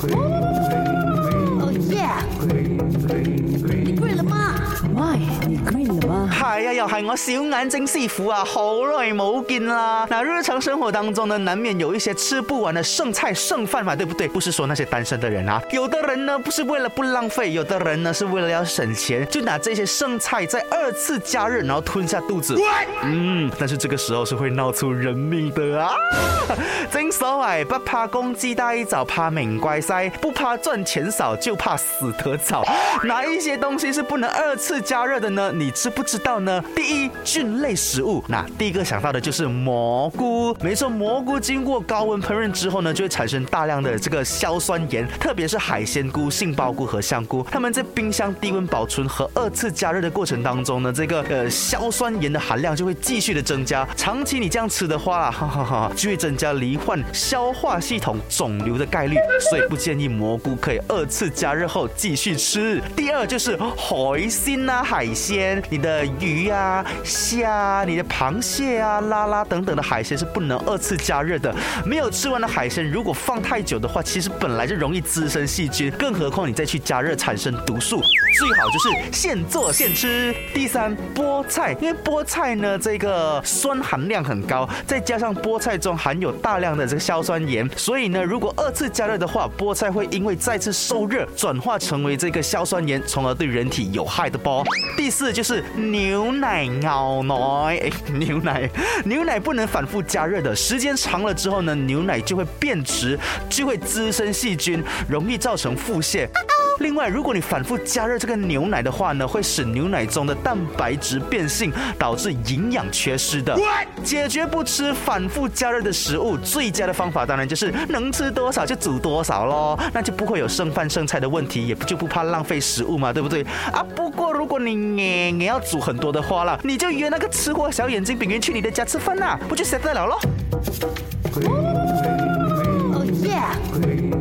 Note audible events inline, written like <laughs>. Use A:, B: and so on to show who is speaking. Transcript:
A: これ
B: 哎呀，要害我小眼睛戏服啊，好耐冇见啦！那日常生活当中呢，难免有一些吃不完的剩菜剩饭嘛，对不对？不是说那些单身的人啊，有的人呢不是为了不浪费，有的人呢是为了要省钱，就拿这些剩菜再二次加热，然后吞下肚子。嗯，但是这个时候是会闹出人命的啊！真 <laughs> 所谓不怕公鸡大，早怕命怪塞，不怕赚钱少，就怕死得早。<laughs> 哪一些东西是不能二次加热的呢？你知不知道？呢，第一菌类食物，那第一个想到的就是蘑菇。没错，蘑菇经过高温烹饪之后呢，就会产生大量的这个硝酸盐，特别是海鲜菇、杏鲍菇和香菇，它们在冰箱低温保存和二次加热的过程当中呢，这个呃硝酸盐的含量就会继续的增加。长期你这样吃的话哈，就会增加罹患消化系统肿瘤的概率，所以不建议蘑菇可以二次加热后继续吃。第二就是海鲜呐、海鲜，你的。鱼呀、虾、你的螃蟹啊、拉拉等等的海鲜是不能二次加热的。没有吃完的海鲜，如果放太久的话，其实本来就容易滋生细菌，更何况你再去加热产生毒素。最好就是现做现吃。第三，菠菜，因为菠菜呢这个酸含量很高，再加上菠菜中含有大量的这个硝酸盐，所以呢，如果二次加热的话，菠菜会因为再次受热转化成为这个硝酸盐，从而对人体有害的包。第四就是你。牛奶牛奶哎，牛奶 <laughs> 牛奶不能反复加热的时间长了之后呢，牛奶就会变质，就会滋生细菌，容易造成腹泻。另外，如果你反复加热这个牛奶的话呢，会使牛奶中的蛋白质变性，导致营养缺失的。解决不吃反复加热的食物，最佳的方法当然就是能吃多少就煮多少喽，那就不会有剩饭剩菜的问题，也不就不怕浪费食物嘛，对不对？啊，不过如果你你要煮很多的话啦，你就约那个吃货小眼睛饼圆去你的家吃饭啦，不就 s 得了
A: 喽？哦耶！